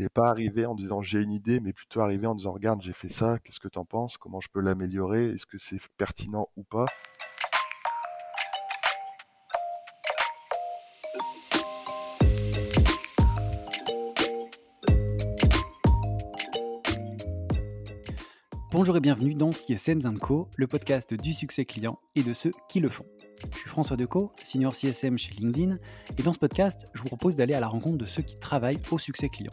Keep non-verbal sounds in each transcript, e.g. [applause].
et pas arriver en disant j'ai une idée, mais plutôt arriver en disant regarde, j'ai fait ça, qu'est-ce que tu en penses, comment je peux l'améliorer, est-ce que c'est pertinent ou pas? Bonjour et bienvenue dans CSM Co, le podcast du succès client et de ceux qui le font. Je suis François Decaux, senior CSM chez LinkedIn, et dans ce podcast, je vous propose d'aller à la rencontre de ceux qui travaillent au succès client.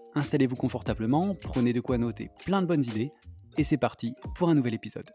Installez-vous confortablement, prenez de quoi noter plein de bonnes idées, et c'est parti pour un nouvel épisode.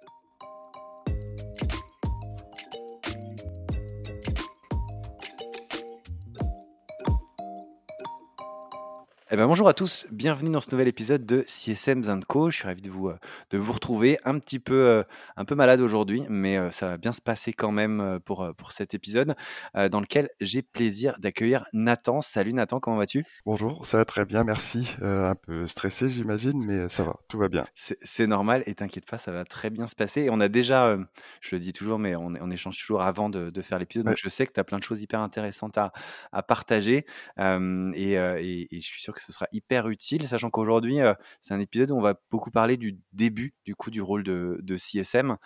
Eh ben, bonjour à tous, bienvenue dans ce nouvel épisode de CSM Co. Je suis ravi de vous, euh, de vous retrouver. Un petit peu, euh, un peu malade aujourd'hui, mais euh, ça va bien se passer quand même pour, pour cet épisode dans lequel j'ai plaisir d'accueillir Nathan. Salut Nathan, comment vas-tu? Bonjour, ça va très bien, merci. un peu stressé, j'imagine, mais ça va, tout va bien. C'est normal et t'inquiète pas, ça va très bien se passer. Et on a déjà, je le dis toujours, mais on, on échange toujours avant de, de faire l'épisode. Donc je sais que tu as plein de choses hyper intéressantes à, à partager et, et, et je suis sûr que ce sera hyper utile, sachant qu'aujourd'hui, c'est un épisode où on va beaucoup parler du début du coup du rôle de, CSM.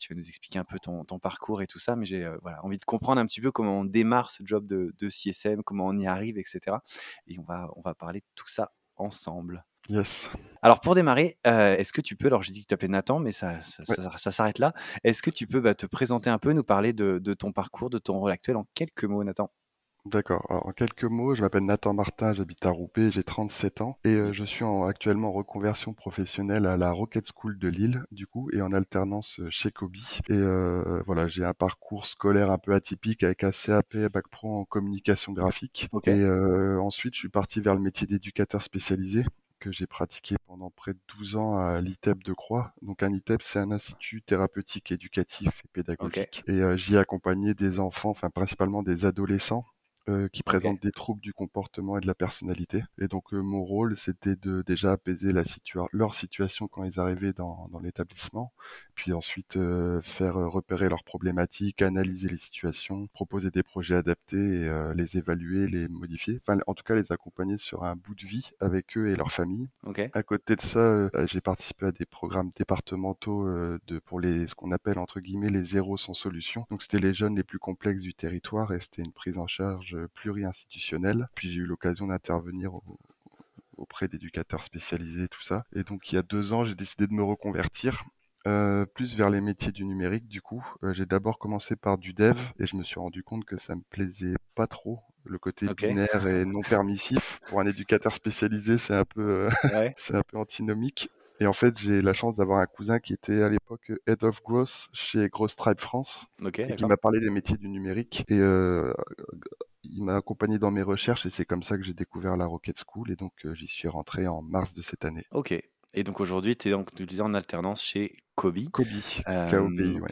tu vas nous expliquer un peu ton, parcours et tout ça, mais j'ai voilà, envie de comprendre un petit peu comment on démarre ce job de, CSM, comment on y arrive, etc. Et on va, on va parler de tout ça ensemble. Yes. Alors pour démarrer, est-ce que tu peux, alors j'ai dit que tu t'appelais Nathan, mais ça, ça, s'arrête là. Est-ce que tu peux bah, te présenter un peu, nous parler de, de, ton parcours, de ton rôle actuel en quelques mots, Nathan? D'accord. Alors, en quelques mots, je m'appelle Nathan Martin, j'habite à Roubaix, j'ai 37 ans et euh, je suis actuellement en reconversion professionnelle à la Rocket School de Lille, du coup, et en alternance euh, chez Kobe. Et euh, voilà, j'ai un parcours scolaire un peu atypique avec un CAP, Bac Pro en communication graphique. Et ensuite, je suis parti vers le métier d'éducateur spécialisé que j'ai pratiqué pendant près de 12 ans à l'ITEP de Croix. Donc un ITEP, c'est un institut thérapeutique, éducatif et pédagogique. Et j'y ai accompagné des enfants, enfin principalement des adolescents euh, qui présentent des troubles du comportement et de la personnalité. Et donc euh, mon rôle, c'était de déjà apaiser la leur situation quand ils arrivaient dans, dans l'établissement, puis ensuite euh, faire repérer leurs problématiques, analyser les situations, proposer des projets adaptés, et, les évaluer, les modifier. Enfin, en tout cas, les accompagner sur un bout de vie avec eux et leur famille. Okay. À côté de ça, j'ai participé à des programmes départementaux de pour les ce qu'on appelle entre guillemets les zéros sans solution. Donc c'était les jeunes les plus complexes du territoire et c'était une prise en charge pluri-institutionnel. Puis j'ai eu l'occasion d'intervenir auprès d'éducateurs spécialisés, tout ça. Et donc il y a deux ans, j'ai décidé de me reconvertir. Euh, plus vers les métiers du numérique du coup. Euh, j'ai d'abord commencé par du dev et je me suis rendu compte que ça me plaisait pas trop. Le côté binaire et non permissif pour un éducateur spécialisé, c'est un peu, [laughs] c'est un peu antinomique. Et en fait, j'ai la chance d'avoir un cousin qui était à l'époque Head of Growth chez Gross Tribe France, et qui m'a parlé des métiers du numérique. Et euh, il m'a accompagné dans mes recherches, et c'est comme ça que j'ai découvert la Rocket School, et donc euh, j'y suis rentré en mars de cette année. Ok. Et donc aujourd'hui, tu es donc, tu en alternance chez Kobe. Kobe, euh, KOBI, ouais.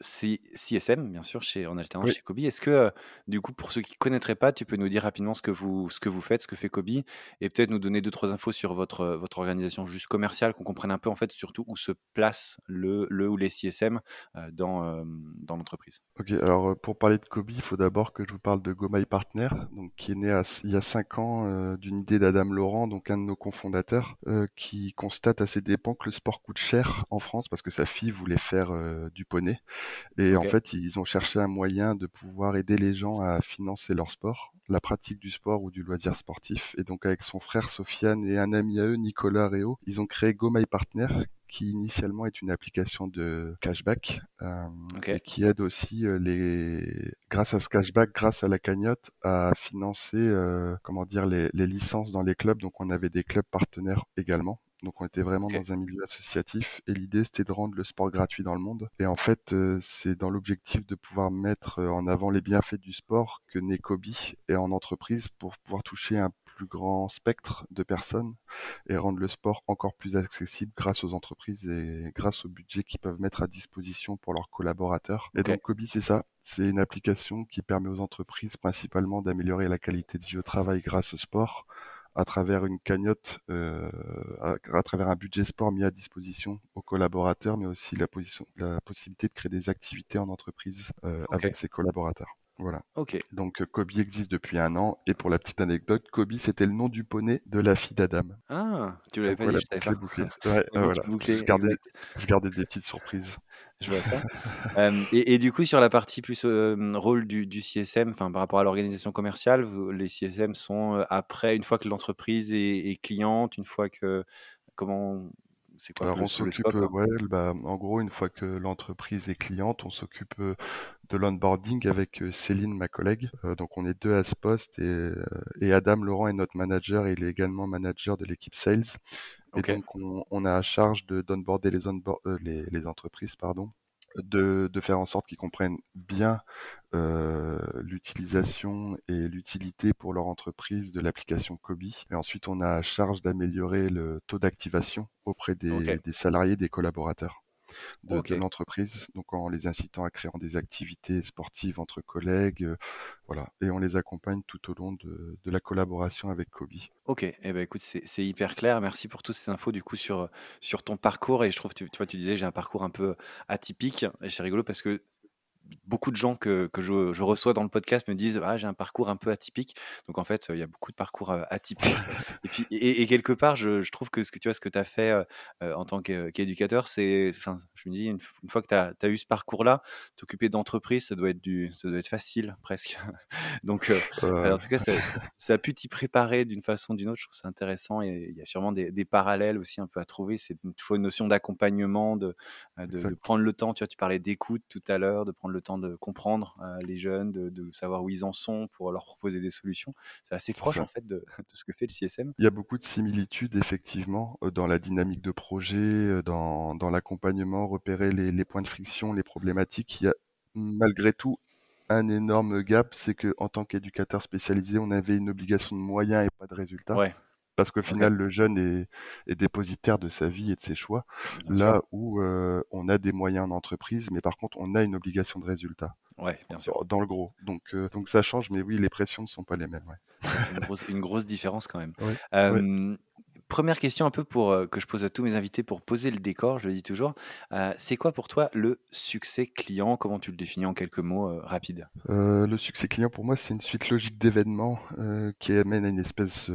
CSM, bien sûr, chez, en alternance chez Kobe. Est-ce que, euh, du coup, pour ceux qui ne connaîtraient pas, tu peux nous dire rapidement ce que vous, ce que vous faites, ce que fait Kobe, et peut-être nous donner deux, trois infos sur votre, euh, votre organisation juste commerciale, qu'on comprenne un peu, en fait, surtout où se place le, le ou les CSM euh, dans, dans l'entreprise. Ok, alors pour parler de Kobe, il faut d'abord que je vous parle de GoMy Partner, donc, qui est né il y a cinq ans d'une idée d'Adam Laurent, donc un de nos cofondateurs, qui constate à ses dépens que le sport coûte cher en France parce que sa fille voulait faire du poney. Et en fait, ils ont cherché un moyen de pouvoir aider les gens à financer leur sport, la pratique du sport ou du loisir sportif. Et donc, avec son frère Sofiane et un ami à eux, Nicolas Réau, ils ont créé Go My Partner, qui initialement est une application de cashback euh, et qui aide aussi euh, les, grâce à ce cashback, grâce à la cagnotte, à financer, euh, comment dire, les, les licences dans les clubs. Donc, on avait des clubs partenaires également. Donc on était vraiment dans un milieu associatif et l'idée c'était de rendre le sport gratuit dans le monde. Et en fait euh, c'est dans l'objectif de pouvoir mettre euh, en avant les bienfaits du sport que naît Kobe et en entreprise pour pouvoir toucher un plus grand spectre de personnes et rendre le sport encore plus accessible grâce aux entreprises et grâce au budget qu'ils peuvent mettre à disposition pour leurs collaborateurs. Et donc Kobe, c'est ça. C'est une application qui permet aux entreprises principalement d'améliorer la qualité de vie au travail grâce au sport à travers une cagnotte, euh, à, travers un budget sport mis à disposition aux collaborateurs, mais aussi la, position, la possibilité de créer des activités en entreprise euh, avec ses collaborateurs. Voilà. Ok. Donc euh, Kobe existe depuis un an et pour la petite anecdote, Kobe c'était le nom du poney de la fille d'Adam. Ah, tu l'avais pas dit, je savais pas. [laughs] Ouais, voilà. je, gardais, je, gardais, des petites surprises. Je vois ça. euh, et, et, du coup, sur la partie plus euh, rôle du, du CSM, enfin par rapport à l'organisation commerciale, les CSM sont après, une fois que l'entreprise est, est, cliente, une fois que comment c'est quoi Alors on s'occupe, ouais, bah, en gros, une fois que l'entreprise est cliente, on s'occupe de l'onboarding avec Céline, ma collègue. donc on est deux à ce poste et, et, Adam Laurent est notre manager il est également manager de l'équipe sales. Et donc on, on, a à charge de d'onboarder les, les, les entreprises, pardon, de, de, faire en sorte qu'ils comprennent bien euh, l'utilisation et l'utilité pour leur entreprise de l'application Kobe. Et ensuite, on a à charge d'améliorer le taux d'activation auprès des, des, salariés, des collaborateurs de, l'entreprise, donc en les incitant à créer des activités sportives entre collègues, euh, voilà, et on les accompagne tout au long de, de la collaboration avec Kobe. Ok, eh ben écoute, c'est hyper clair. Merci pour toutes ces infos du coup sur, sur ton parcours. Et je trouve, tu, tu vois, tu disais j'ai un parcours un peu atypique. Et c'est rigolo parce que beaucoup de gens que, que je, je, reçois dans le podcast me disent ah, j'ai un parcours un peu atypique. Donc en fait, il y a beaucoup de parcours atypiques. et, puis, et, quelque part, je, je, trouve que ce que tu vois, ce que tu as fait euh, en tant qu'éducateur, c'est, enfin, je me dis, une, fois que tu as, as, eu ce parcours-là, t'occuper d'entreprise, ça doit être du, ça doit être facile [laughs] presque. Donc, euh, en tout cas, ça, ça, a pu t'y préparer d'une façon ou d'une autre. Je trouve ça intéressant et il y a sûrement des, des, parallèles aussi un peu à trouver. C'est toujours une notion d'accompagnement, de, de, de, prendre le temps. Tu vois, tu parlais d'écoute tout à l'heure, de prendre le temps de comprendre euh, les jeunes, de, de, savoir où ils en sont pour leur proposer des solutions. C'est assez proche en fait de, [laughs] de, ce que fait le CSM. Il y a beaucoup de similitudes effectivement euh, dans la dynamique de projet, euh, dans, dans l'accompagnement, repérer les, les, points de friction, les problématiques. Il y a malgré tout un énorme gap, c'est que en tant qu'éducateur spécialisé, on avait une obligation de moyens et pas de résultats. Ouais parce qu'au final, le jeune est, est, dépositaire de sa vie et de ses choix, là où euh, on a des moyens en entreprise, mais par contre, on a une obligation de résultat. Ouais, bien sûr. Dans le gros. Donc, euh, donc ça change, mais oui, les pressions ne sont pas les mêmes. Ouais. Une, grosse, une, grosse, différence quand même. Ouais. Euh, première question un peu pour euh, que je pose à tous mes invités pour poser le décor, je le dis toujours. Euh, c'est quoi pour toi le succès client? Comment tu le définis en quelques mots euh, rapides? Le succès client pour moi c'est une suite logique d'événements qui amène à une espèce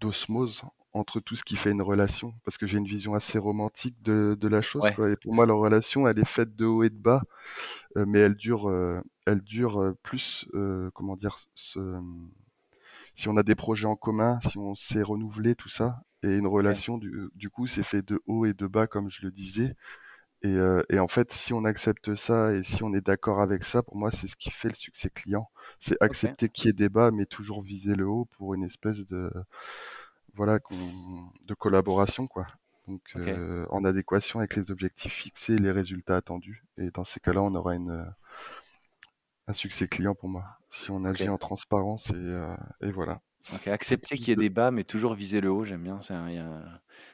d'osmose entre tout ce qui fait une relation, parce que j'ai une vision assez romantique de, de la chose. Quoi. Et pour moi, la relation, elle est faite de haut et de bas, mais elle dure, elle dure plus, comment dire, ce, si on a des projets en commun, si on sait renouveler tout ça, et une relation, du, du coup, c'est fait de haut et de bas, comme je le disais. Et, euh, et, en fait, si on accepte ça et si on est d'accord avec ça, pour moi, c'est ce qui fait le succès client. C'est accepter qu'il y ait des bas, mais toujours viser le haut pour une espèce de voilà de collaboration, quoi. Donc, euh, en adéquation avec les objectifs fixés et les résultats attendus. Et dans ces cas-là, on aura une un succès client pour moi. Si on agit en transparence et, euh, et voilà. Accepter qu'il y ait des bas, mais toujours viser le haut, j'aime bien. Ça,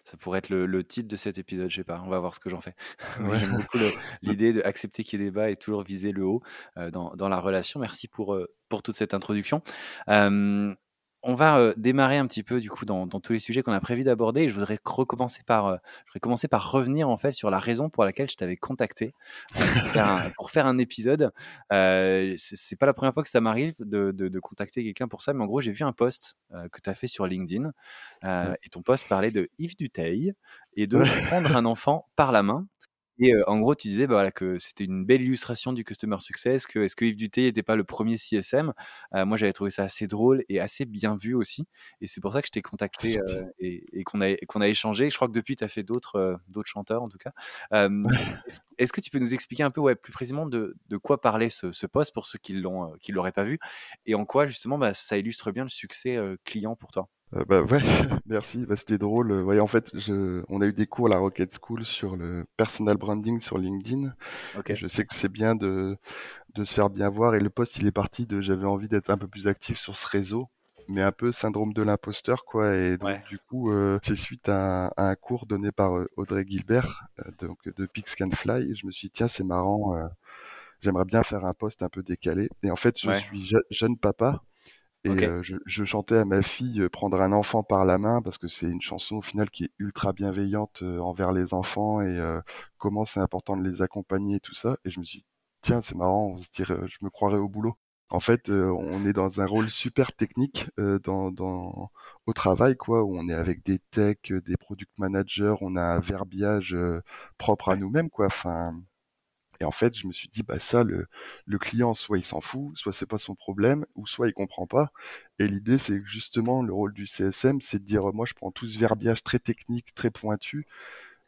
ça pourrait être le, le, titre de cet épisode, je sais pas. On va voir ce que j'en fais. [laughs] j'aime beaucoup [laughs] l'idée d'accepter qu'il y ait des bas et toujours viser le haut euh, dans, dans, la relation. Merci pour, euh, pour toute cette introduction. Euh, on va démarrer un petit peu du coup dans, tous les sujets qu'on a prévu d'aborder. Je voudrais recommencer par, je voudrais commencer par revenir en fait sur la raison pour laquelle je t'avais contacté [laughs] pour, faire un, épisode. Euh, c'est pas la première fois que ça m'arrive de, contacter quelqu'un pour ça, mais en gros j'ai vu un post que tu as fait sur LinkedIn et ton post parlait de Yves Duteil et de prendre un enfant par la main. Et en gros, tu disais bah, voilà, que c'était une belle illustration du customer success, que est-ce que Yves Duté n'était pas le premier CSM Moi, j'avais trouvé ça assez drôle et assez bien vu aussi. Et c'est pour ça que je t'ai contacté [laughs] et, et qu'on a, qu'on a échangé. Je crois que depuis, tu as fait d'autres d'autres chanteurs, en tout cas. [laughs] est-ce que tu peux nous expliquer un peu ouais, plus précisément de, de quoi parlait ce, ce poste pour ceux qui ne l'auraient pas vu et en quoi, justement, bah, ça illustre bien le succès client pour toi? Euh, bah ouais, [laughs] merci. Bah, c'était drôle. Ouais, en fait, je, on a eu des cours à la Rocket School sur le personal branding sur LinkedIn. Okay. Je sais que c'est bien de, de se faire bien voir. Et le post, il est parti de j'avais envie d'être un peu plus actif sur ce réseau. mais un peu syndrome de l'imposteur, quoi. Et donc, Ouais. du coup, euh, c'est suite à, un- à un cours donné par euh, Audrey Gilbert, euh, donc de Pigs Can Fly. Et je me suis dit, tiens, c'est marrant, euh, j'aimerais bien faire un poste un peu décalé. Et en fait, je Ouais. suis je- jeune papa. Et euh, je, je chantais à ma fille euh, Prendre un enfant par la main parce que c'est une chanson au final qui est ultra bienveillante euh, envers les enfants et euh, comment c'est important de les accompagner et tout ça. Et je me suis dit, tiens, c'est marrant, on se dirait, je me croirais au boulot. En fait, euh, on est dans un rôle super technique euh, dans, dans, au travail, quoi, où on est avec des techs, des product managers, on a un verbiage euh, propre à nous-mêmes, quoi. Enfin, et en fait, je me suis dit, bah ça, le, client, soit il s'en fout, soit c'est pas son problème, ou soit il comprend pas. Et l'idée, c'est justement, le rôle du CSM, c'est de dire, moi, je prends tout ce verbiage très technique, très pointu,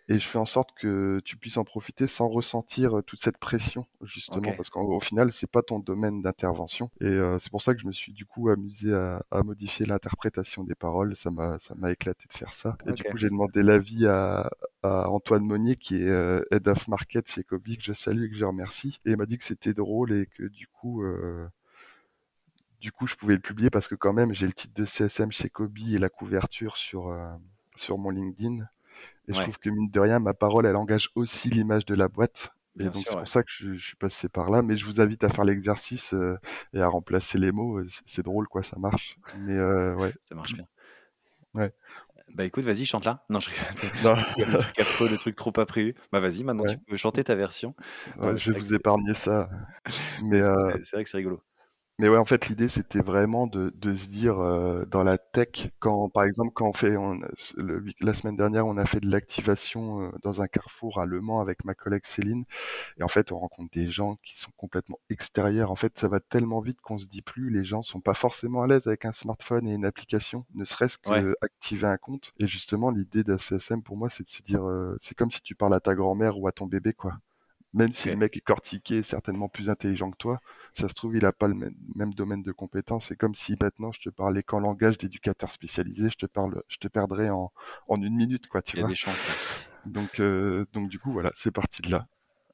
et je fais en sorte que tu puisses en profiter sans ressentir toute cette pression, justement, parce qu'au au final, c'est pas ton domaine d'intervention. Et euh, c'est pour ça que je me suis du coup amusé à, à modifier l'interprétation des paroles. Ça m'a, ça m'a éclaté de faire ça. Et du coup, j'ai demandé l'avis à, à Antoine Monnier, qui est euh, Head of Market chez Kobe, que je salue et que je remercie. Et il m'a dit que c'était drôle et que du coup, euh, du coup, je pouvais le publier parce que quand même, j'ai le titre de CSM chez Kobe et la couverture sur, sur mon LinkedIn. Et je trouve que mine de rien, ma parole, elle engage aussi l'image de la boîte. Et Bien donc c'est ouais. pour ça que je, je suis passé par là. Mais je vous invite à faire l'exercice euh, et à remplacer les mots. C'est drôle, quoi, ça marche. Mais euh, ouais. Ça marche bien. Ouais. Bah écoute, vas-y, chante là. Non, je. [laughs] Non, Le truc affreux, le truc trop pas prévu. Bah vas-y, maintenant ouais. tu peux chanter ta version. Ouais, Euh, je vais que vous épargner ça. Mais [laughs] c'est vrai que c'est rigolo. Mais ouais, en fait, l'idée, c'était vraiment de, de se dire euh, dans la tech, quand par exemple, quand on fait, on, le, week- la semaine dernière, on a fait de l'activation euh, dans un carrefour à Le Mans avec ma collègue Céline, et en fait, on rencontre des gens qui sont complètement extérieurs. En fait, ça va tellement vite qu'on se dit plus, les gens sont pas forcément à l'aise avec un smartphone et une application, ne serait-ce Ouais. que activer un compte. Et justement, l'idée d'un CSM pour moi, c'est de se dire, euh, c'est comme si tu parles à ta grand-mère ou à ton bébé, quoi. Même si le mec est cortiqué, certainement plus intelligent que toi, ça se trouve, il a pas le même, même domaine de compétences. C'est comme si maintenant je te parlais qu'en langage d'éducateur spécialisé, je te parle, je te perdrais en, en une minute, quoi, tu Il y a des chances. ouais. Donc, euh, donc du coup, voilà, c'est parti de là.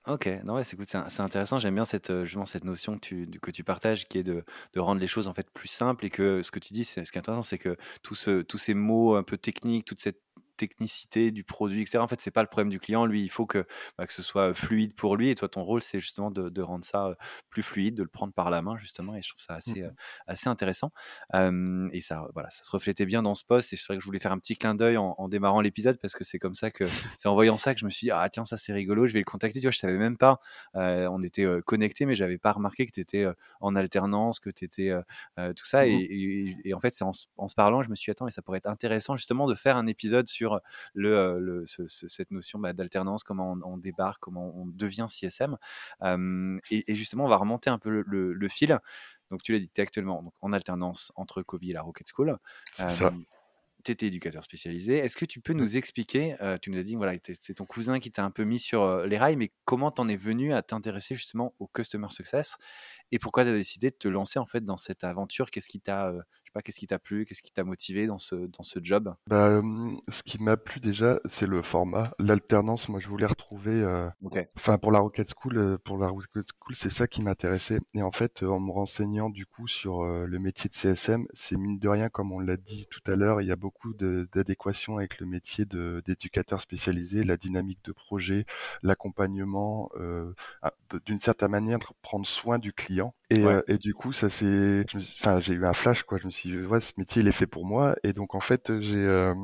Ok, non ouais, c'est intéressant. J'aime bien cette euh, justement cette notion que tu que tu partages, qui est de, de rendre les choses en fait plus simples et que ce que tu dis, ce qui est intéressant, c'est que tout ce, tous ces mots un peu techniques, toute cette technicité du produit, etc. En fait, c'est pas le problème du client. Lui, il faut que bah, que ce soit fluide pour lui. Et toi, ton rôle, c'est justement de, de rendre ça plus fluide, de le prendre par la main justement. Et je trouve ça assez euh, Mhm. assez intéressant. Euh, et ça, voilà, ça se reflétait bien dans ce poste. Et c'est vrai que je voulais faire un petit clin d'œil en, en démarrant l'épisode parce que c'est comme ça que c'est en voyant ça que je me suis dit ah tiens ça c'est rigolo, je vais le contacter. Tu vois, je savais même pas. Euh, on était connectés, mais j'avais pas remarqué que tu étais en alternance, que tu étais tout ça. Et, Mhm. et- et en fait, c'est en, en se parlant, je me suis dit attends, mais ça pourrait être intéressant justement de faire un épisode sur le, euh, le- ce- ce- cette notion bah, d'alternance, comment on, on débarque, comment on devient CSM. Euh, et, et justement, on va remonter un peu le, le- le fil. Donc, tu l'as dit, tu es actuellement donc, en alternance entre Kobe et la Rocket School. Ça. tu étais éducateur spécialisé. Est-ce que tu peux Ouais. nous expliquer, euh, tu nous as dit voilà, c'est ton cousin qui t'a un peu mis sur euh, les rails, mais comment t'en es venu à t'intéresser justement au customer success et pourquoi tu as décidé de te lancer en fait dans cette aventure? Qu'est-ce qui t'a, euh, pas, qu'est-ce qui t'a plu Qu'est-ce qui t'a motivé dans ce, dans ce job? Bah, ce qui m'a plu déjà, c'est le format, l'alternance. Moi, je voulais retrouver, euh, enfin, pour la Rocket School, euh, pour la Rocket School, c'est ça qui m'intéressait. Et en fait, en me renseignant du coup sur euh, le métier de CSM, c'est mine de rien, comme on l'a dit tout à l'heure, il y a beaucoup d'adéquation avec le métier d'éducateur spécialisé, la dynamique de projet, l'accompagnement, euh, ah, d'une certaine manière, prendre soin du client. Et, Ouais. euh, et du coup, ça c'est, enfin, j'ai eu un flash quoi. Je me suis dit, ouais, ce métier il est fait pour moi. Et donc en fait, j'ai euh,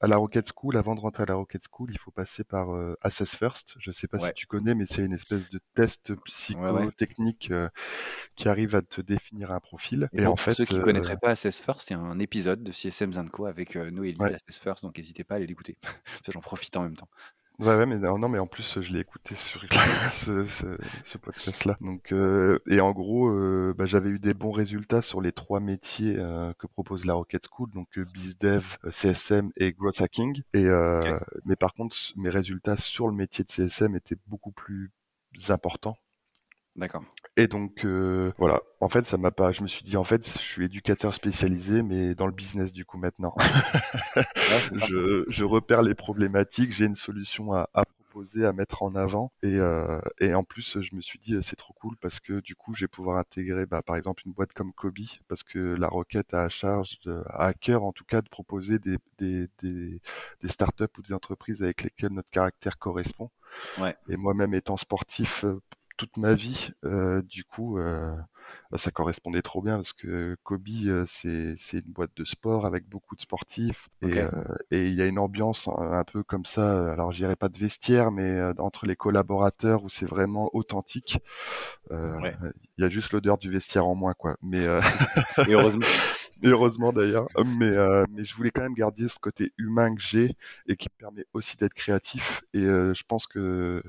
à la Rocket School, avant de rentrer à la Rocket School, il faut passer par euh, Assess First. Je sais pas Ouais. si tu connais, mais c'est une espèce de test ouais. psychotechnique euh, qui arrive à te définir un profil. Et en pour fait, ceux qui ne connaîtraient pas Assess First, il y a un épisode de CSM Zanco avec Noélie d'Assess First, donc n'hésitez pas à aller l'écouter. [laughs] J'en profite en même temps. Ouais, ouais, mais non, non, mais en plus, je l'ai écouté sur [laughs] ce, ce, ce podcast-là. Donc, euh, et en gros, euh, bah, j'avais eu des bons résultats sur les trois métiers euh, que propose la Rocket School, donc euh, BizDev, CSM et Growth Hacking. Et euh, mais par contre, mes résultats sur le métier de CSM étaient beaucoup plus importants. D'accord. Et donc euh, voilà, en fait, ça m'a pas. Je me suis dit en fait, je suis éducateur spécialisé, mais dans le business du coup maintenant. [laughs] Ouais, je, je repère les problématiques, j'ai une solution à, à proposer à mettre en avant. Et, et en plus, je me suis dit, c'est trop cool parce que du coup, je vais pouvoir intégrer, bah, par exemple, une boîte comme Kobe, parce que la Rocket a à charge, de, à cœur en tout cas, de proposer des, des, des, des startups ou des entreprises avec lesquelles notre caractère correspond. Ouais. Et moi-même étant sportif toute ma vie, du coup, bah, ça correspondait trop bien parce que Kobe, c'est c'est une boîte de sport avec beaucoup de sportifs et et il y a une ambiance un, peu comme ça. Alors, je dirais pas de vestiaire, mais entre les collaborateurs où c'est vraiment authentique. Il y a juste l'odeur du vestiaire en moins, quoi. Mais [laughs] et heureusement. [laughs] Et heureusement d'ailleurs. Mais, mais je voulais quand même garder ce côté humain que j'ai et qui me permet aussi d'être créatif. Et je pense que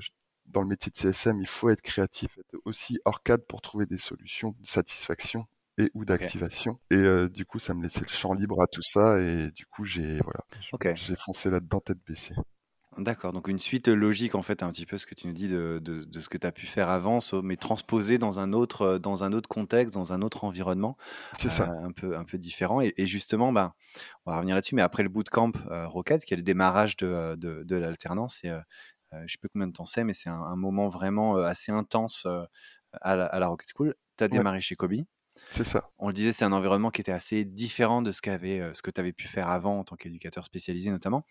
dans le métier de CSM, il faut être créatif, être aussi hors cadre pour trouver des solutions de satisfaction et ou d'activation. Et euh, du coup, ça me laissait le champ libre à tout ça. Et du coup, j'ai voilà, j'ai foncé là-dedans tête baissée. D'accord, donc une suite logique en fait, un petit peu ce que tu nous dis de, de, ce que tu as pu faire avant, mais transposé dans un autre, dans un autre contexte, dans un autre environnement. C'est ça. Euh, un, peu, un peu différent. Et, justement, bah, on va revenir là-dessus, mais après le bootcamp euh, Rocket, qui est le démarrage de, de, de l'alternance, et, je ne sais plus combien de temps c'est, mais c'est un, moment vraiment assez intense à la, à, la, Rocket School. Tu as démarré chez Kobe. C'est ça. On le disait, c'est un environnement qui était assez différent de ce, qu'avait, ce que tu avais pu faire avant en tant qu'éducateur spécialisé notamment.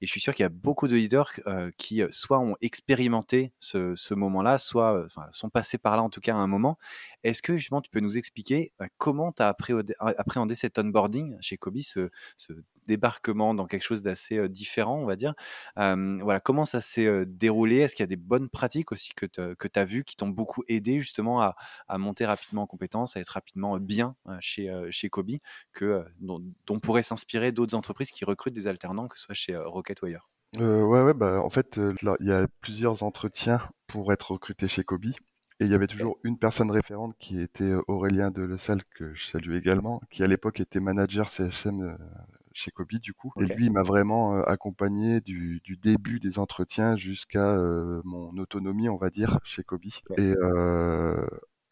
Et je suis sûr qu'il y a beaucoup de leaders qui soit ont expérimenté ce, moment-là, soit sont passés par là en tout cas à un moment. Est-ce que justement tu peux nous expliquer comment tu as appréhendé, cet onboarding chez Kobe, ce, débarquement dans quelque chose d'assez différent, on va dire? voilà, comment ça s'est déroulé? Est-ce qu'il y a des bonnes pratiques aussi que tu as vues qui t'ont beaucoup aidé justement à, monter rapidement en compétence, à être rapidement bien chez, chez Kobe, que, dont, pourraient s'inspirer d'autres entreprises qui recrutent des alternants, que ce soit chez Rocket ou ailleurs? Euh, ouais, ouais, bah, en fait, il y a plusieurs entretiens pour être recruté chez Kobe. Et il y avait toujours une personne référente qui était Aurélien de Le Salle, que je salue également, qui à l'époque était manager CSM chez Kobe du coup. Et lui, il m'a vraiment accompagné du, du, début des entretiens jusqu'à mon autonomie, on va dire, chez Kobe. Et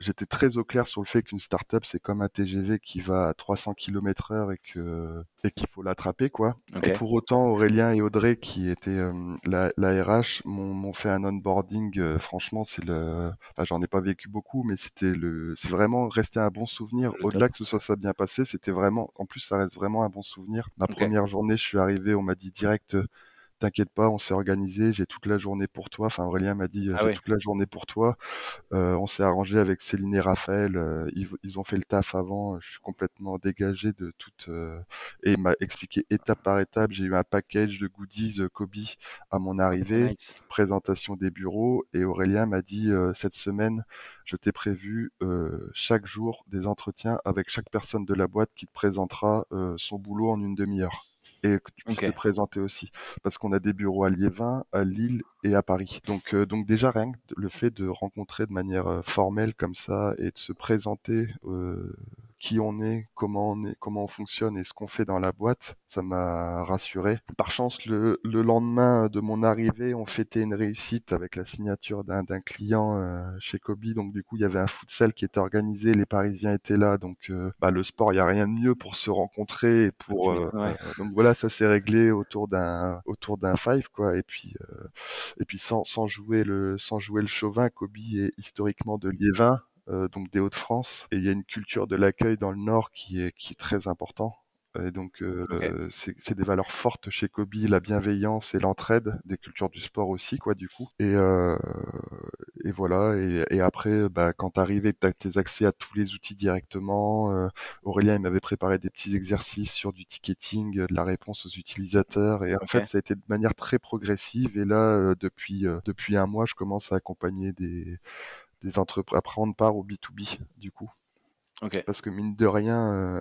j'étais très au clair sur le fait qu'une startup, c'est comme un TGV qui va à 300 km heure et que et qu'il faut l'attraper, quoi. Et pour autant, Aurélien et Audrey, qui étaient euh, la, la, RH, m'ont fait un onboarding. Euh, franchement, c'est le, enfin, j'en ai pas vécu beaucoup, mais c'était le, c'est vraiment resté un bon souvenir. Au-delà que ce soit ça bien passé, c'était vraiment, en plus, ça reste vraiment un bon souvenir. Ma première journée, je suis arrivé, on m'a dit direct t'inquiète pas, on s'est organisé, j'ai toute la journée pour toi. Enfin, Aurélien m'a dit, ah j'ai toute la journée pour toi. Euh, on s'est arrangé avec Céline et Raphaël. Euh, ils, ont fait le taf avant. Je suis complètement dégagé de toute. Euh, et il m'a expliqué étape par étape. J'ai eu un package de goodies Kobe à mon arrivée, présentation des bureaux. Et Aurélien m'a dit cette semaine, je t'ai prévu chaque jour des entretiens avec chaque personne de la boîte qui te présentera son boulot en une demi-heure et que tu puisses te présenter aussi. Parce qu'on a des bureaux à Liévin, à Lille et à Paris. Donc, euh, donc déjà, rien que le fait de rencontrer de manière euh, formelle comme ça et de se présenter euh, qui on est, comment on est, comment on fonctionne et ce qu'on fait dans la boîte, ça m'a rassuré. Par chance, le, le, lendemain de mon arrivée, on fêtait une réussite avec la signature d'un client euh, chez Kobe. Donc du coup, il y avait un futsal qui était organisé, les Parisiens étaient là. Donc euh, bah, le sport, il y a rien de mieux pour se rencontrer et pour. Euh, donc voilà, ça s'est réglé autour d'un autour d'un five quoi. Et puis et puis sans, sans jouer le sans jouer le chauvin, Kobe est historiquement de Liévin. Euh, donc des Hauts-de-France. Et il y a une culture de l'accueil dans le Nord qui est, qui est très important. Et donc, euh, c'est des valeurs fortes chez Kobe, la bienveillance et l'entraide, des cultures du sport aussi, quoi, du coup. Et, euh, et voilà. Et, et après, bah, quand t'arrivais, t'as tes accès à tous les outils directement. Euh, Aurélien, il m'avait préparé des petits exercices sur du ticketing, de la réponse aux utilisateurs. Et en fait, ça a été de manière très progressive. Et là, depuis depuis un mois, je commence à accompagner des des entreprises à prendre part au B2B du coup. Parce que mine de rien, euh,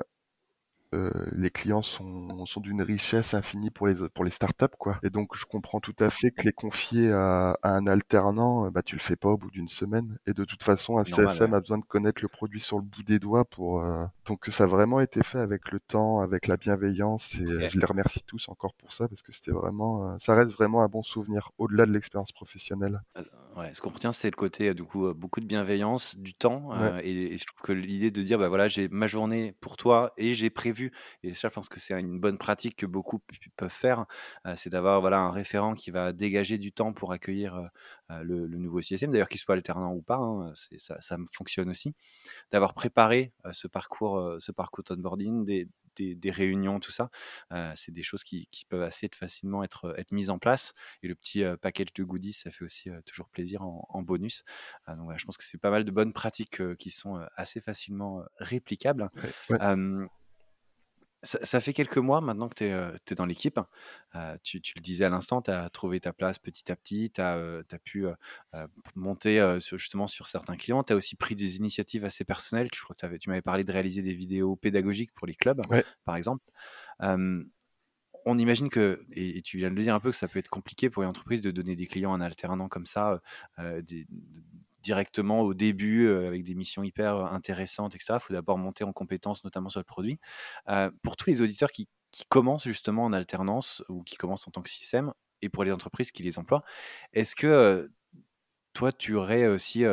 euh, les clients sont, sont d'une richesse infinie pour les pour les startups quoi. Et donc je comprends tout à fait que les confier à, un alternant, euh, bah tu le fais pas au bout d'une semaine. Et de toute façon, un CSM a besoin de connaître le produit sur le bout des doigts pour. Euh, donc ça a vraiment été fait avec le temps, avec la bienveillance. Et je les remercie tous encore pour ça parce que c'était vraiment, ça reste vraiment un bon souvenir au-delà de l'expérience professionnelle. Ouais, ce qu'on retient, c'est le côté, du coup, beaucoup de bienveillance, du temps, et, je trouve que l'idée de dire, bah voilà, j'ai ma journée pour toi et j'ai prévu. Et ça, je pense que c'est une bonne pratique que beaucoup peuvent faire, c'est d'avoir voilà un référent qui va dégager du temps pour accueillir le, nouveau CSM, d'ailleurs qu'il soit alternant ou pas, hein, ça, ça fonctionne aussi. D'avoir préparé ce parcours, ce parcours onboarding, des, des, réunions, tout ça. c'est des choses qui, peuvent assez facilement être, être mises en place. Et le petit package de goodies, ça fait aussi toujours plaisir en, bonus. donc je pense que c'est pas mal de bonnes pratiques qui sont assez facilement réplicables. Ça, fait quelques mois maintenant que tu es, euh, dans l'équipe. Euh, tu, le disais à l'instant, tu as trouvé ta place petit à petit, tu as, euh, pu monter justement sur certains clients. Tu as aussi pris des initiatives assez personnelles. Je crois que tu m'avais parlé de réaliser des vidéos pédagogiques pour les clubs, par exemple. on imagine que, et, tu viens de le dire un peu, que ça peut être compliqué pour une entreprise de donner des clients en alternant comme ça, des, directement au début avec des missions hyper intéressantes, etc. Il faut d'abord monter en compétences, notamment sur le produit. Pour tous les auditeurs qui, commencent justement en alternance ou qui commencent en tant que CSM, et pour les entreprises qui les emploient, est-ce que toi, tu aurais aussi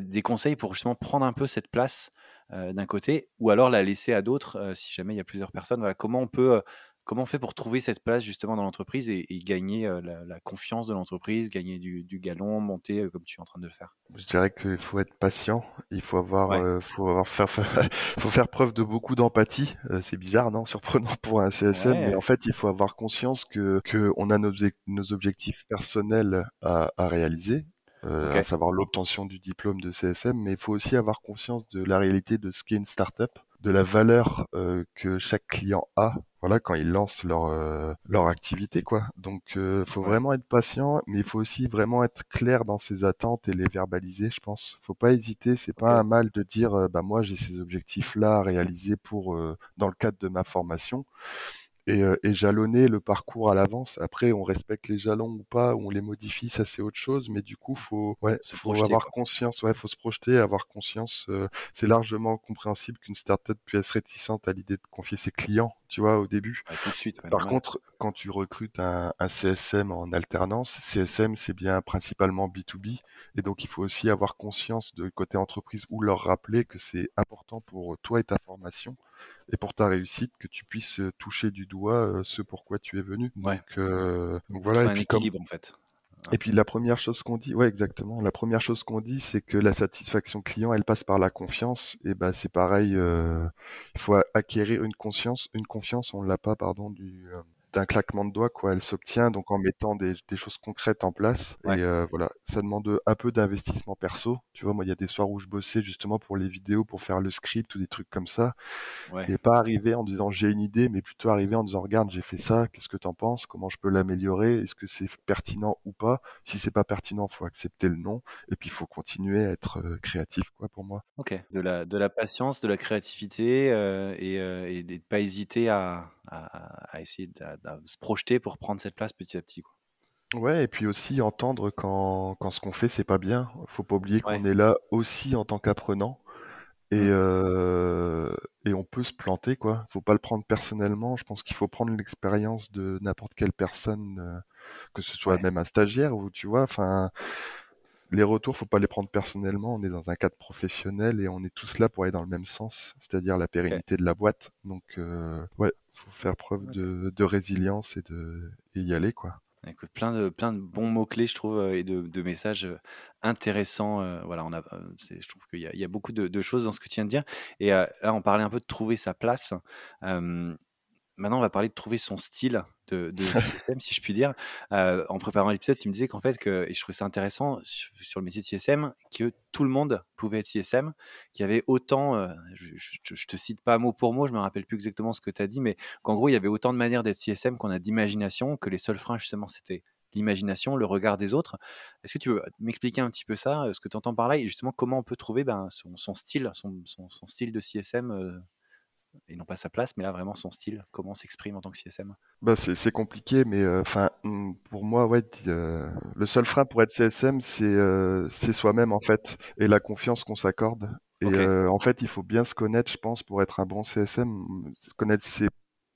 des conseils pour justement prendre un peu cette place d'un côté, ou alors la laisser à d'autres si jamais il y a plusieurs personnes? Voilà, Comment on peut Comment on fait pour trouver cette place justement dans l'entreprise et, gagner la, confiance de l'entreprise, gagner du, galon, monter comme tu es en train de le faire? Je dirais qu'il faut être patient, il faut avoir, faut avoir faire, [laughs] faut faire preuve de beaucoup d'empathie. c'est bizarre, non [laughs] Surprenant pour un CSM, mais en fait, il faut avoir conscience que, que on a nos, nos objectifs personnels à, à réaliser. à savoir l'obtention du diplôme de CSM, mais il faut aussi avoir conscience de la réalité de ce qu'est une startup de la valeur euh, que chaque client a voilà quand ils lancent leur euh, leur activité quoi. Donc euh, faut vraiment être patient mais il faut aussi vraiment être clair dans ses attentes et les verbaliser je pense. Faut pas hésiter c'est pas un mal de dire bah moi j'ai ces objectifs là à réaliser pour dans le cadre de ma formation et, euh, et, jalonner le parcours à l'avance. Après, on respecte les jalons ou pas, ou on les modifie, ça c'est autre chose. Mais du coup, faut, ouais, faut avoir conscience, ouais, faut se projeter, avoir conscience. Euh, c'est largement compréhensible qu'une startup puisse être réticente à l'idée de confier ses clients, tu vois, au début. tout de suite, Par contre, quand tu recrutes un, un, CSM en alternance, CSM c'est bien principalement B2B, et donc il faut aussi avoir conscience de côté entreprise ou leur rappeler que c'est important pour toi et ta formation et pour ta réussite que tu puisses toucher du doigt ce pourquoi tu es venu. Donc, donc voilà. Et puis, équilibre en fait. Et puis la première chose qu'on dit, ouais exactement, la première chose qu'on dit, c'est que la satisfaction client, elle passe par la confiance. Et ben c'est pareil, il faut acquérir une conscience, une confiance, on l'a pas, pardon, du d'un claquement de doigts, quoi. Elle s'obtient donc en mettant des, choses concrètes en place. Et euh, voilà, ça demande un peu d'investissement perso. Tu vois, moi, il y a des soirs où je bossais justement pour les vidéos, pour faire le script ou des trucs comme ça. Et pas arriver en disant j'ai une idée, mais plutôt arriver en disant regarde, j'ai fait ça, qu'est-ce que tu en penses, comment je peux l'améliorer, est-ce que c'est pertinent ou pas? Si c'est pas pertinent, faut accepter le non. Et puis il faut continuer à être euh, créatif, quoi, pour moi. Ok, de la, de la patience, de la créativité euh, et, et de pas hésiter à, à, essayer de, se projeter pour prendre cette place petit à petit. Quoi. Ouais, et puis aussi entendre quand, quand ce qu'on fait, c'est pas bien. Faut pas oublier qu'on est là aussi en tant qu'apprenant. Et, mmh. euh, et on peut se planter, quoi. Faut pas le prendre personnellement. Je pense qu'il faut prendre l'expérience de n'importe quelle personne, euh, que ce soit même un stagiaire ou tu vois. Enfin, les retours, faut pas les prendre personnellement. On est dans un cadre professionnel et on est tous là pour aller dans le même sens, c'est-à-dire la pérennité de la boîte. Donc, euh, ouais, faut faire preuve de, résilience et de y aller, quoi. Écoute, plein de, plein de bons mots-clés, je trouve, euh, et de, messages euh, intéressants. Voilà, on a, je trouve qu'il y, a beaucoup de, choses dans ce que tu viens de dire. Et là, on parlait un peu de trouver sa place maintenant, on va parler de trouver son style de, [laughs] CSM, si je puis dire. Euh, en préparant l'épisode, tu me disais qu'en fait, que, et je trouvais ça intéressant sur, le métier de CSM, que tout le monde pouvait être CSM, qu'il y avait autant, euh, je, ne te cite pas mot pour mot, je me rappelle plus exactement ce que tu as dit, mais qu'en gros, il y avait autant de manières d'être CSM qu'on a d'imagination, que les seuls freins, justement, c'était l'imagination, le regard des autres. Est-ce que tu veux m'expliquer un petit peu ça, euh, ce que tu entends par là, et justement comment on peut trouver ben, son, style, son, son, style de CSM et non pas sa place, mais là vraiment son style, comment s'exprime en tant que CSM bah c'est compliqué, mais euh, enfin hmm, pour moi, ouais, euh, le seul frein pour être CSM, c'est euh, c'est soi-même en fait, et la confiance qu'on s'accorde. Et en fait, il faut bien se connaître, je pense, pour être un bon CSM, connaître ses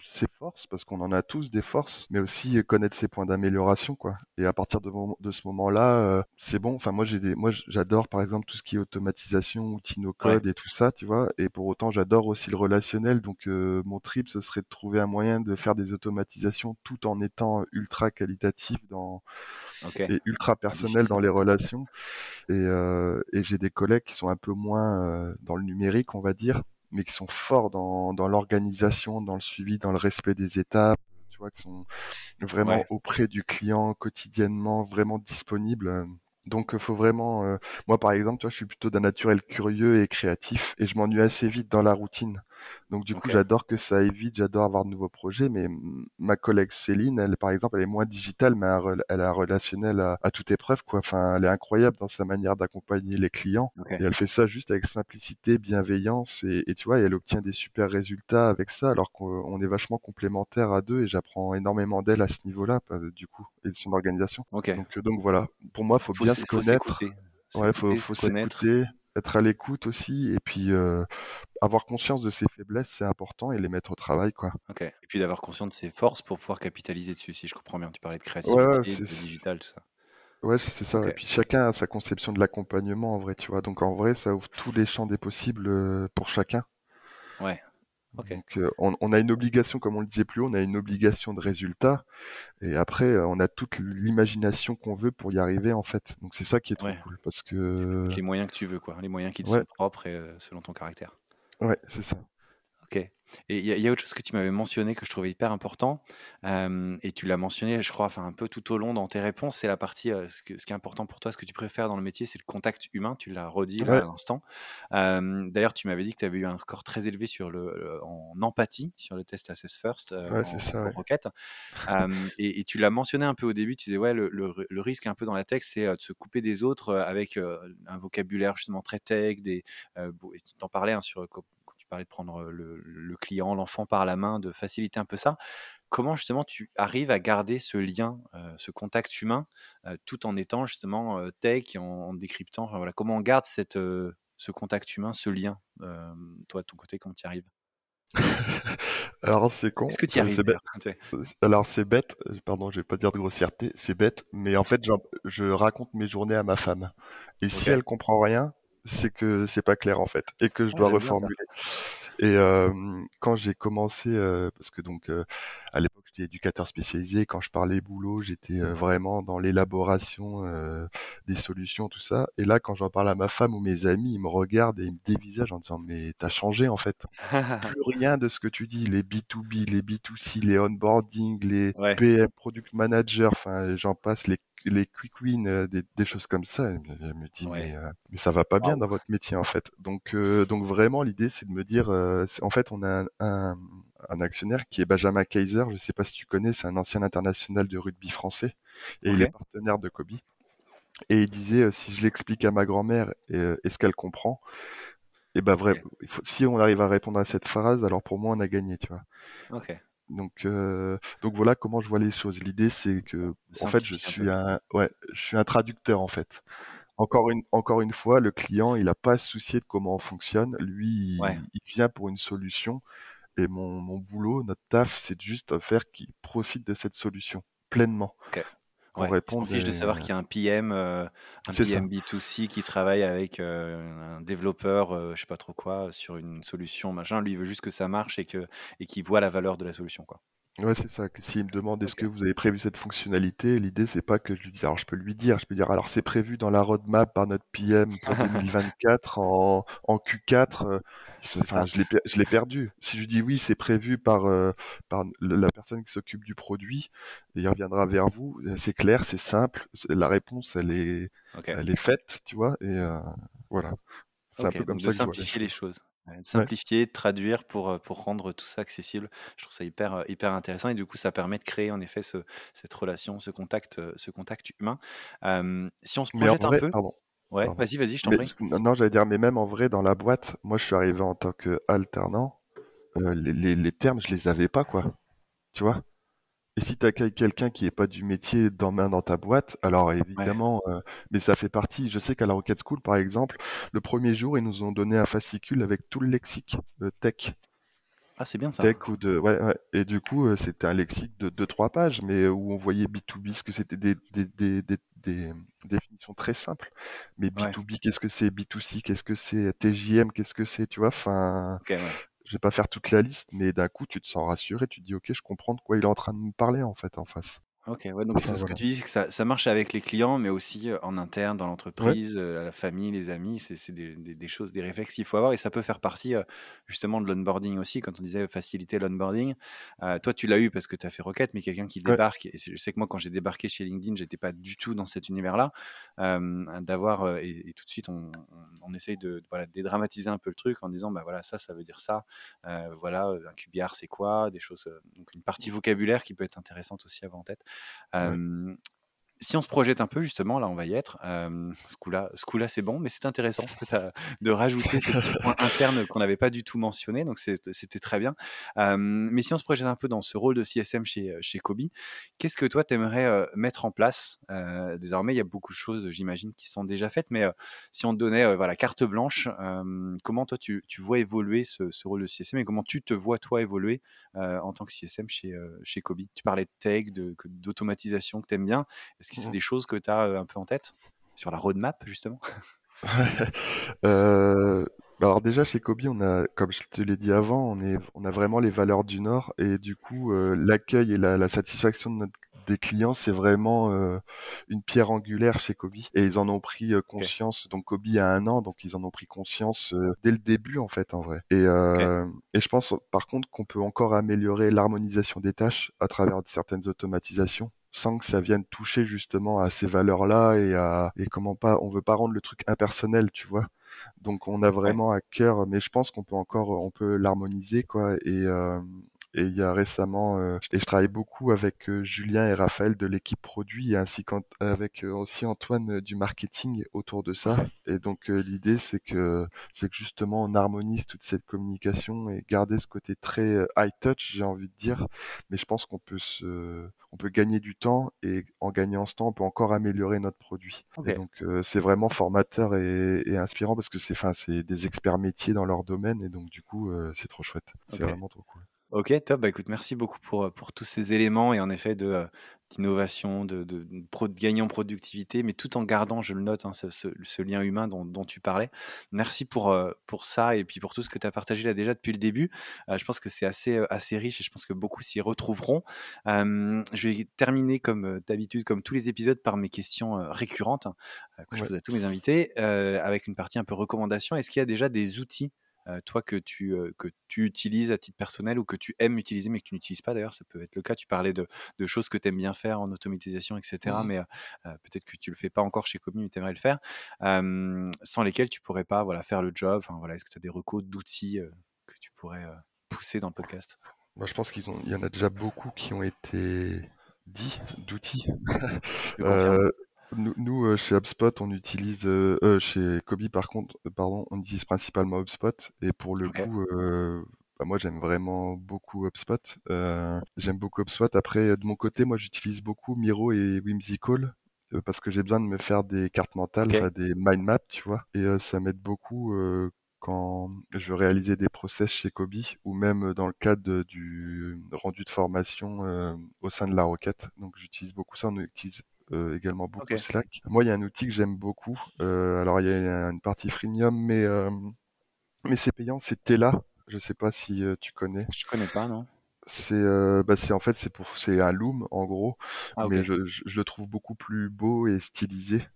ses forces, parce qu'on en a tous des forces, mais aussi connaître ses points d'amélioration, quoi. Et à partir de, de ce moment-là, euh, c'est bon. Enfin, moi, j'ai des, moi, j'adore par exemple tout ce qui est automatisation, outils no code et tout ça, tu vois. Et pour autant, j'adore aussi le relationnel. Donc, euh, mon trip, ce serait de trouver un moyen de faire des automatisations tout en étant ultra qualitatif dans et ultra personnel dans les relations. Et, euh, et j'ai des collègues qui sont un peu moins dans le numérique, on va dire mais qui sont forts dans, dans l'organisation, dans le suivi, dans le respect des étapes, tu vois, qui sont vraiment auprès du client quotidiennement, vraiment disponibles. Donc, il faut vraiment. Euh, moi, par exemple, toi, je suis plutôt d'un naturel curieux et créatif, et je m'ennuie assez vite dans la routine. Donc du coup, j'adore que ça aille vite, j'adore avoir de nouveaux projets, mais ma collègue Céline, elle, par exemple, elle est moins digitale, mais elle a un relationnel à, toute épreuve, quoi. Enfin, elle est incroyable dans sa manière d'accompagner les clients. Et elle fait ça juste avec simplicité, bienveillance, et, tu vois, elle obtient des super résultats avec ça, alors qu'on est vachement complémentaires à deux, et j'apprends énormément d'elle à ce niveau-là, du coup, et de son organisation. Donc, euh, donc voilà, pour moi, faut, faut bien se connaître. Ouais, faut, faut s'écouter, être à l'écoute aussi, et puis euh, avoir conscience de ses faiblesses, c'est important, et les mettre au travail, quoi. Ok. Et puis d'avoir conscience de ses forces pour pouvoir capitaliser dessus, si je comprends bien. Tu parlais de créativité, de digital, tout ça. Ouais, c'est ça. Et puis chacun a sa conception de l'accompagnement en vrai, tu vois. Donc en vrai, ça ouvre tous les champs des possibles pour chacun. Ouais. Donc euh, on, a une obligation, comme on le disait plus haut, on a une obligation de résultat. Et après, euh, on a toute l'imagination qu'on veut pour y arriver, en fait. Donc c'est ça qui est trop cool. Parce que... Les moyens que tu veux, quoi. Les moyens qui te sont propres et selon ton caractère. Ouais, c'est ça. Ok. Et il y, a autre chose que tu m'avais mentionné que je trouvais hyper important, et tu l'as mentionné, je crois, enfin un peu tout au long dans tes réponses, c'est la partie, ce, qui est important pour toi, ce que tu préfères dans le métier, c'est le contact humain. Tu l'as redit à l'instant. D'ailleurs, tu m'avais dit que tu avais eu un score très élevé sur le, en empathie sur le test Assess First ouais, en, ça, Rocket. et, tu l'as mentionné un peu au début. Tu disais ouais, le, risque un peu dans la tech, c'est de se couper des autres avec un vocabulaire justement très tech. Des, tu t'en parlais hein, sur parlais de prendre le, client, l'enfant par la main, de faciliter un peu ça. Comment justement tu arrives à garder ce lien, ce contact humain, tout en étant justement tech et en, décryptant voilà, Comment on garde cette, ce contact humain, ce lien Toi, de ton côté, comment tu y arrives? [laughs] Alors c'est con. Est-ce que tu y arrives? Alors c'est bête, pardon, je vais pas dire de grossièreté, c'est bête, mais en fait je raconte mes journées à ma femme. Et si elle comprend rien, c'est que c'est pas clair en fait et que je dois reformuler. Et quand j'ai commencé, parce que donc à l'époque j'étais éducateur spécialisé, quand je parlais boulot, j'étais vraiment dans l'élaboration des solutions, tout ça. Et là, quand j'en parle à ma femme ou mes amis, ils me regardent et ils me dévisagent en disant mais t'as changé en fait. [laughs] Plus rien de ce que tu dis, les B2B, les B2C, les onboarding, les PM, product manager, enfin j'en passe, les les quick wins, euh, des, choses comme ça. Elle me, dit mais, euh, mais ça va pas bien dans votre métier en fait. Donc euh, donc vraiment l'idée c'est de me dire en fait on a un, un, actionnaire qui est Benjamin Kaiser. Je sais pas si tu connais, c'est un ancien international de rugby français et il est partenaire de Kobe. Et il disait si je l'explique à ma grand-mère, est-ce qu'elle comprend? Et ben vrai, si on arrive à répondre à cette phrase, alors pour moi on a gagné, tu vois. Ok. Donc, euh, donc voilà comment je vois les choses. L'idée, c'est que, en fait, je suis un, ouais, je suis un traducteur en fait. Encore une, encore une fois, le client, il n'a pas à se soucier de comment on fonctionne. Lui, il, vient pour une solution. Et mon, mon boulot, notre taf, c'est juste faire qu'il profite de cette solution pleinement. Ouais, répondre. fiche de savoir qu'il y a un PM, euh, un PM B2C qui travaille avec euh, un développeur, euh, je sais pas trop quoi, sur une solution, machin. Lui, il veut juste que ça marche et qu'il voit la valeur de la solution, quoi. Ouais, c'est ça. S'il me demande est-ce que vous avez prévu cette fonctionnalité, l'idée c'est pas que je lui dise. Alors je peux lui dire, je peux dire alors c'est prévu dans la roadmap par notre PM pour [laughs] 2024 en, en Q4. Euh, enfin, je l'ai perdu. Si je dis oui, c'est prévu par euh, par la personne qui s'occupe du produit et il reviendra vers vous. Euh, c'est clair, c'est simple. La réponse elle est elle est faite, tu vois. Et voilà. C'est un peu comme ça. De simplifier les choses de simplifier, de traduire pour, pour rendre tout ça accessible. Je trouve ça hyper, hyper intéressant et du coup, ça permet de créer en effet ce, cette relation, ce contact, ce contact humain. si on se projette un peu. Ouais, vas-y, vas-y, je t'en prie. Non, j'allais dire, mais même en vrai, dans la boîte, moi, je suis arrivé en tant qu'alternant. les, les, les, termes, je les avais pas, quoi. Tu vois? Et si tu as quelqu'un qui est pas du métier dans main dans ta boîte, alors évidemment, euh, mais ça fait partie. Je sais qu'à la Rocket School, par exemple, le premier jour, ils nous ont donné un fascicule avec tout le lexique de tech. Ah, c'est bien ça. tech ou de ouais, ouais. Et du coup, euh, c'était un lexique de deux trois pages, mais euh, où on voyait B2B, ce que c'était des, des, des, des, des définitions très simples. Mais Ouais. B2B, qu'est-ce que c'est? B2C, qu'est-ce que c'est? TJM, qu'est-ce que c'est? Tu vois, enfin, Ok, ouais. Je vais pas faire toute la liste, mais d'un coup, tu te sens rassuré, tu te dis, ok, je comprends de quoi il est en train de me parler en fait en face. Ok, ouais, donc Enfin, c'est ce que voilà. tu dis, c'est que ça, ça marche avec les clients, mais aussi euh, en interne, dans Ouais, l'entreprise, euh, la famille, les amis, c'est c'est des, des- des choses, des réflexes qu'il faut avoir, et ça peut faire partie euh, justement de l'onboarding aussi, quand on disait faciliter l'onboarding. Euh, toi, tu l'as eu parce que tu as fait Rocket, mais quelqu'un qui ouais, débarque, et c'est- je sais que moi, quand j'ai débarqué chez LinkedIn, j'étais pas du tout dans cet univers-là, euh, d'avoir, euh, et, et tout de suite, on, on, on essaye de, voilà, dédramatiser un peu le truc en disant, bah voilà, ça, ça veut dire ça, euh, voilà, un QBR, c'est quoi, des choses, euh, donc une partie vocabulaire qui peut être intéressante aussi à avoir en tête. Ouais. Si on se projette un peu, justement, là, on va y être. Ce coup-là, ce coup-là, c'est bon, mais c'est intéressant de rajouter ces petits points internes qu'on n'avait pas du tout mentionnés, donc c'était très bien. Mais si on se projette un peu dans ce rôle de CSM chez, chez Kobe, qu'est-ce que toi, tu aimerais mettre en place? Désormais, il y a beaucoup de choses, j'imagine, qui sont déjà faites, mais si on te donnait voilà, carte blanche, comment toi, tu, tu vois évoluer ce, ce rôle de CSM et comment tu te vois, toi, évoluer en tant que CSM chez, chez Kobe? Tu parlais de tech, d'automatisation que tu aimes bien. Que c'est Mhm. des choses que tu as un peu en tête sur la roadmap, justement? [laughs] [laughs] Euh, bah alors déjà chez Kobe, on a, comme je te l'ai dit avant, on est, on a vraiment les valeurs du Nord et du coup euh, l'accueil et la, la satisfaction de notre, des clients, c'est vraiment euh, une pierre angulaire chez Kobe et ils en ont pris euh, conscience. Donc Kobe a un an, donc ils en ont pris conscience euh, dès le début en fait en vrai. Euh, et je pense par contre qu'on peut encore améliorer l'harmonisation des tâches à travers certaines automatisations sans que ça vienne toucher justement à ces valeurs-là et à et comment pas on veut pas rendre le truc impersonnel, tu vois. Donc on a vraiment à cœur, mais je pense qu'on peut encore on peut l'harmoniser quoi et euh, et il y a récemment euh, et je travaille beaucoup avec euh, Julien et Raphaël de l'équipe produit ainsi qu'avec euh, aussi Antoine euh, du marketing autour de ça et donc l'idée c'est que c'est que justement on harmonise toute cette communication et garder ce côté très high touch j'ai envie de dire mais je pense qu'on peut se on peut gagner du temps et en gagnant ce temps, on peut encore améliorer notre produit. ok, Et donc euh, c'est vraiment formateur et, et inspirant parce que c'est enfin c'est des experts métiers dans leur domaine et donc du coup euh, c'est trop chouette. C'est vraiment trop cool. Ok, top. Bah, écoute, merci beaucoup pour, euh, pour tous ces éléments et en effet de euh, d'innovation, de, de, de pro- de gagner en productivité, mais tout en gardant, je le note, hein, ce, ce- ce lien humain dont, dont tu parlais. Merci pour, euh, pour ça et puis pour tout ce que tu as partagé là déjà depuis le début. Euh, je pense que c'est assez, assez riche et je pense que beaucoup s'y retrouveront. Je vais terminer comme d'habitude, comme tous les épisodes, par mes questions récurrentes hein, que je Ouais. pose à tous mes invités, avec une partie un peu recommandation. Est-ce qu'il y a déjà des outils toi que tu, euh, que tu utilises à titre personnel ou que tu aimes utiliser mais que tu n'utilises pas d'ailleurs, ça peut être le cas. Tu parlais de, de choses que tu aimes bien faire en automatisation, etc. Mhm. Mais euh, euh, peut-être que tu le fais pas encore chez Comi, mais tu aimerais le faire, euh, sans lesquels tu pourrais pas voilà, faire le job. Enfin, voilà, Est-ce que tu as des recos d'outils euh, que tu pourrais euh, pousser dans le podcast? Moi je pense qu'ils ont il y en a déjà beaucoup qui ont été dits d'outils. [laughs] Euh, nous, nous, euh, chez HubSpot, on utilise, euh, euh, chez Kobe par contre, pardon, on utilise principalement HubSpot. Et pour le coup, bah, moi j'aime vraiment beaucoup HubSpot. Euh, j'aime beaucoup HubSpot. Après, de mon côté, moi j'utilise beaucoup Miro et Whimsical euh, parce que j'ai besoin de me faire des cartes mentales, des mind maps, tu vois. Et euh, ça m'aide beaucoup quand je veux réaliser des process chez Kobe ou même dans le cadre du rendu de formation au sein de la requête. Donc j'utilise beaucoup ça. On utilise euh, également beaucoup ok. Slack. Moi, il y a un outil que j'aime beaucoup. Euh, alors, il y a une partie freemium, mais, euh, mais c'est payant. C'est Tela. Je sais pas si euh, tu connais. Je connais pas, non C'est euh, bah, c'est en fait c'est pour c'est un loom en gros, Ah, mais ok, je, je, je le trouve beaucoup plus beau et stylisé.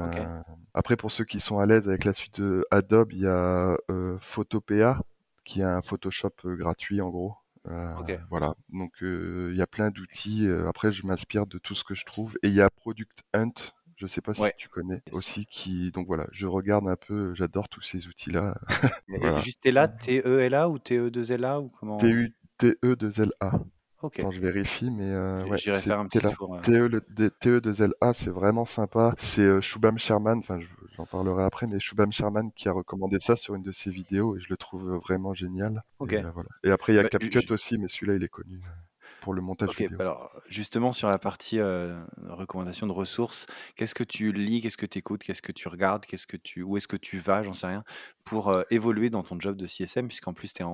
ok, Euh, après, pour ceux qui sont à l'aise avec la suite de Adobe, il y a euh, Photopea, qui est un Photoshop gratuit en gros. Euh, voilà, donc euh, il y a plein d'outils. Euh, Après, je m'inspire de tout ce que je trouve. Et il y a Product Hunt, je sais pas si tu connais Yes. aussi, qui donc voilà, je regarde un peu, j'adore tous ces outils-là. [laughs] Voilà. juste T-L-A, T-E-L-A ou T-E-2-L-A ou comment? T-U-T-E-2-L-A. Ok, Attends, je vérifie, mais euh, ouais, j'irai faire un petit Tela. tour. euh. TE, le, D- TE2LA, c'est vraiment sympa. C'est Shubham Sherman, enfin, je- j'en parlerai après, mais Shubham Sherman qui a recommandé ça sur une de ses vidéos et je le trouve vraiment génial. Et, euh, voilà. et après, il y a Bah, CapCut je- aussi, mais celui-là, il est connu pour le montage Ok, vidéo. alors justement sur la partie euh, recommandation de ressources, qu'est-ce que tu lis, qu'est-ce que tu écoutes, qu'est-ce que tu regardes, qu'est-ce que tu, où est-ce que tu vas, j'en sais rien, pour euh, évoluer dans ton job de CSM, puisqu'en plus tu es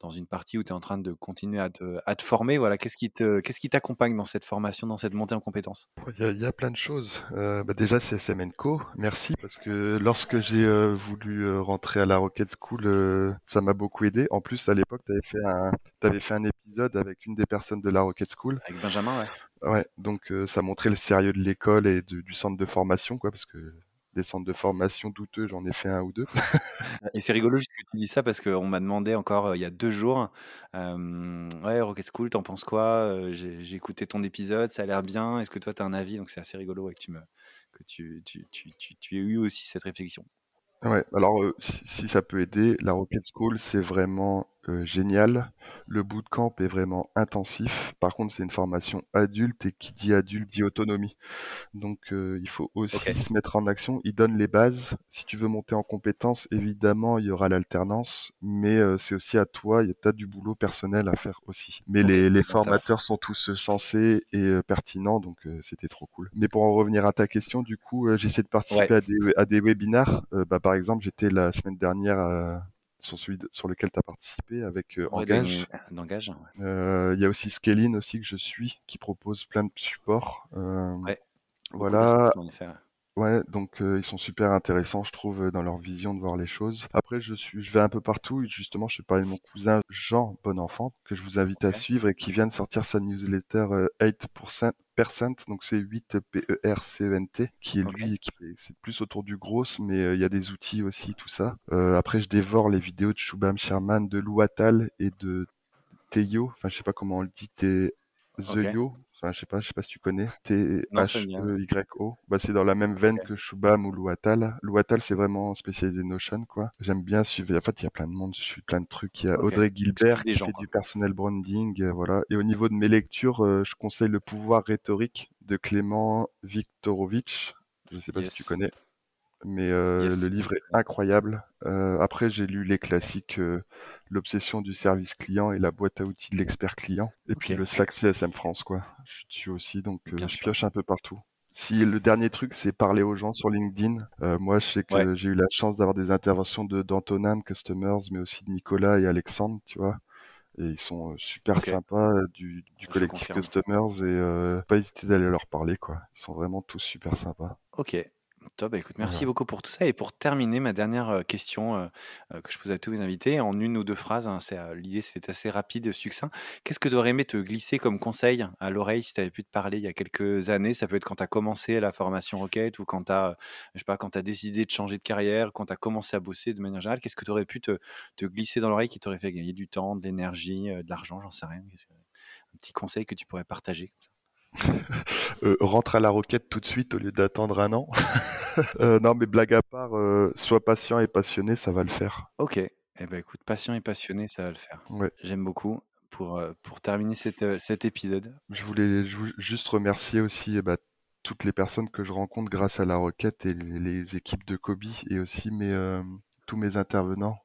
dans une partie où tu es en train de continuer à te, à te former. Voilà, qu'est-ce qui te, qu'est-ce qui t'accompagne dans cette formation, dans cette montée en compétences? Il y, a, il y a plein de choses. Euh, bah déjà, CSM Co, merci, parce que lorsque j'ai euh, voulu euh, rentrer à la Rocket School, euh, ça m'a beaucoup aidé. En plus, à l'époque, tu avais fait un, t'avais fait un épisode avec une des personnes de la Rocket School. Avec Benjamin, ouais. Ouais, donc euh, ça montrait le sérieux de l'école et de- du centre de formation, quoi, parce que des centres de formation douteux, j'en ai fait un ou deux. [laughs] Et c'est rigolo juste que tu dis ça parce qu'on m'a demandé encore euh, il y a deux jours, euh, ouais, Rocket School, t'en penses quoi Euh, J'ai j'ai écouté ton épisode, ça a l'air bien. Est-ce que toi, tu as un avis? Donc c'est assez rigolo ouais, que tu me que tu, tu, tu, tu, tu aies eu aussi cette réflexion. Ouais, alors euh, si, si ça peut aider, la Rocket School, c'est vraiment génial. Le bootcamp est vraiment intensif. Par contre, c'est une formation adulte et qui dit adulte dit autonomie. Donc, euh, il faut aussi se mettre en action. Il donne les bases. Si tu veux monter en compétences, évidemment, il y aura l'alternance, mais euh, c'est aussi à toi. Tu as du boulot personnel à faire aussi. Mais les, à formateurs sont tous euh, sensés et euh, pertinents, donc euh, c'était trop cool. Mais pour en revenir à ta question, du coup, euh, j'essaie de participer Ouais, à des, à des webinars. Euh, bah, par exemple, j'étais la semaine dernière euh, sur celui de- sur lequel tu as participé avec euh, ouais, Engage. ouais. Euh, Il y a aussi Scaling aussi que je suis, qui propose plein de supports. Euh, Ouais, voilà, d'articles en effet. Ouais. Donc euh, ils sont super intéressants, je trouve, euh, dans leur vision de voir les choses. Après, je suis, je vais un peu partout. Justement, je suis parlé de mon cousin Jean Bonenfant, que je vous invite à Ok. suivre et qui vient de sortir sa newsletter euh, 8%, percent, donc c'est 8 P-E-R-C-E-N-T, qui est Ok. lui, qui c'est plus autour du gros, mais euh, il y a des outils aussi, tout ça. Euh, après, je dévore les vidéos de Shubham Sherman, de Lou Attal et de Teyo, enfin je sais pas comment on le dit, T Ok. Yo, enfin je sais pas, je sais pas si tu connais, Non, ça me dit rien. T-H-E-Y-O, bah c'est dans la même veine que Shubham ou Louatal. Louatal c'est vraiment spécialisé Notion quoi. J'aime bien suivre, en fait il y a plein de monde, je suis plein de trucs, il y a. Audrey Gilbert qui gens, fait quoi. du personnel branding, euh, voilà. Et au niveau de mes lectures, euh, je conseille Le pouvoir rhétorique de Clément Viktorovitch, je sais pas si tu connais mais euh, Yes. le livre est incroyable. Après, j'ai lu les classiques L'obsession du service client et la boîte à outils de l'expert client. Et puis le Slack CSM France, quoi. Je suis dessus aussi, donc euh, je pioche un peu partout. Si le dernier truc, c'est parler aux gens sur LinkedIn. Euh, moi, je sais que Ouais. j'ai eu la chance d'avoir des interventions de d'Antonin, Customers, mais aussi de Nicolas et Alexandre, tu vois. Et ils sont euh, super sympas du, du collectif. Customers et euh, pas hésiter d'aller leur parler, quoi. Ils sont vraiment tous super sympas. Ok. Top, bah, écoute, merci Voilà. beaucoup pour tout ça. Et pour terminer, ma dernière question euh, que je pose à tous mes invités, en une ou deux phrases, hein, c'est, euh, l'idée c'est assez rapide, succinct. Qu'est-ce que tu aurais aimé te glisser comme conseil à l'oreille si tu avais pu te parler il y a quelques années? Ça peut être quand tu as commencé la formation Rocket ou quand tu as, je sais pas, quand as décidé de changer de carrière, quand tu as commencé à bosser de manière générale. Qu'est-ce que tu aurais pu te, te glisser dans l'oreille qui t'aurait fait gagner du temps, de l'énergie, de l'argent, j'en sais rien. Un petit conseil que tu pourrais partager comme ça? Euh, rentre à la roquette tout de suite au lieu d'attendre un an. [laughs] Euh, non, mais blague à part, euh, sois patient et passionné, ça va le faire. Ok. Eh ben écoute, patient et passionné, ça va le faire. Ouais. J'aime beaucoup. Pour, pour terminer cette, cet épisode, Je voulais ju- juste remercier aussi eh ben, toutes les personnes que je rencontre grâce à la roquette et les, les équipes de Kobe et aussi mes, tous mes intervenants.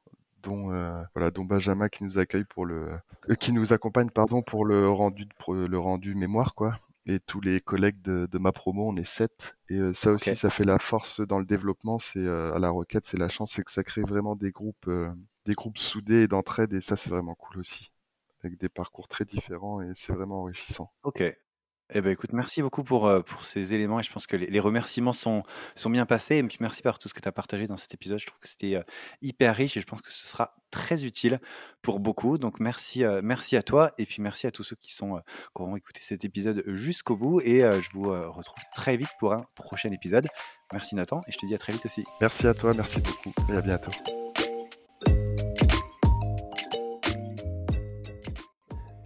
Dont, euh, voilà, dont Benjamin qui nous accueille pour le, euh, qui nous accompagne pardon pour le rendu de, le rendu mémoire quoi. Et tous les collègues de, de ma promo, on est sept. Et euh, ça aussi, ça fait la force dans le développement. C'est euh, à la Roquette, c'est la chance, c'est que ça crée vraiment des groupes, euh, des groupes soudés et d'entraide. Et ça, c'est vraiment cool aussi, avec des parcours très différents et c'est vraiment enrichissant. ok. Eh ben écoute, merci beaucoup pour, euh, pour ces éléments et je pense que les, remerciements sont, sont bien passés. Et puis merci par tout ce que tu as partagé dans cet épisode. Je trouve que c'était euh, hyper riche et je pense que ce sera très utile pour beaucoup. Donc merci, euh, merci à toi et puis merci à tous ceux qui, sont, qui auront écouté cet épisode jusqu'au bout. Et je vous retrouve très vite pour un prochain épisode. Merci Nathan et je te dis à très vite aussi. Merci à toi, merci beaucoup et à bientôt.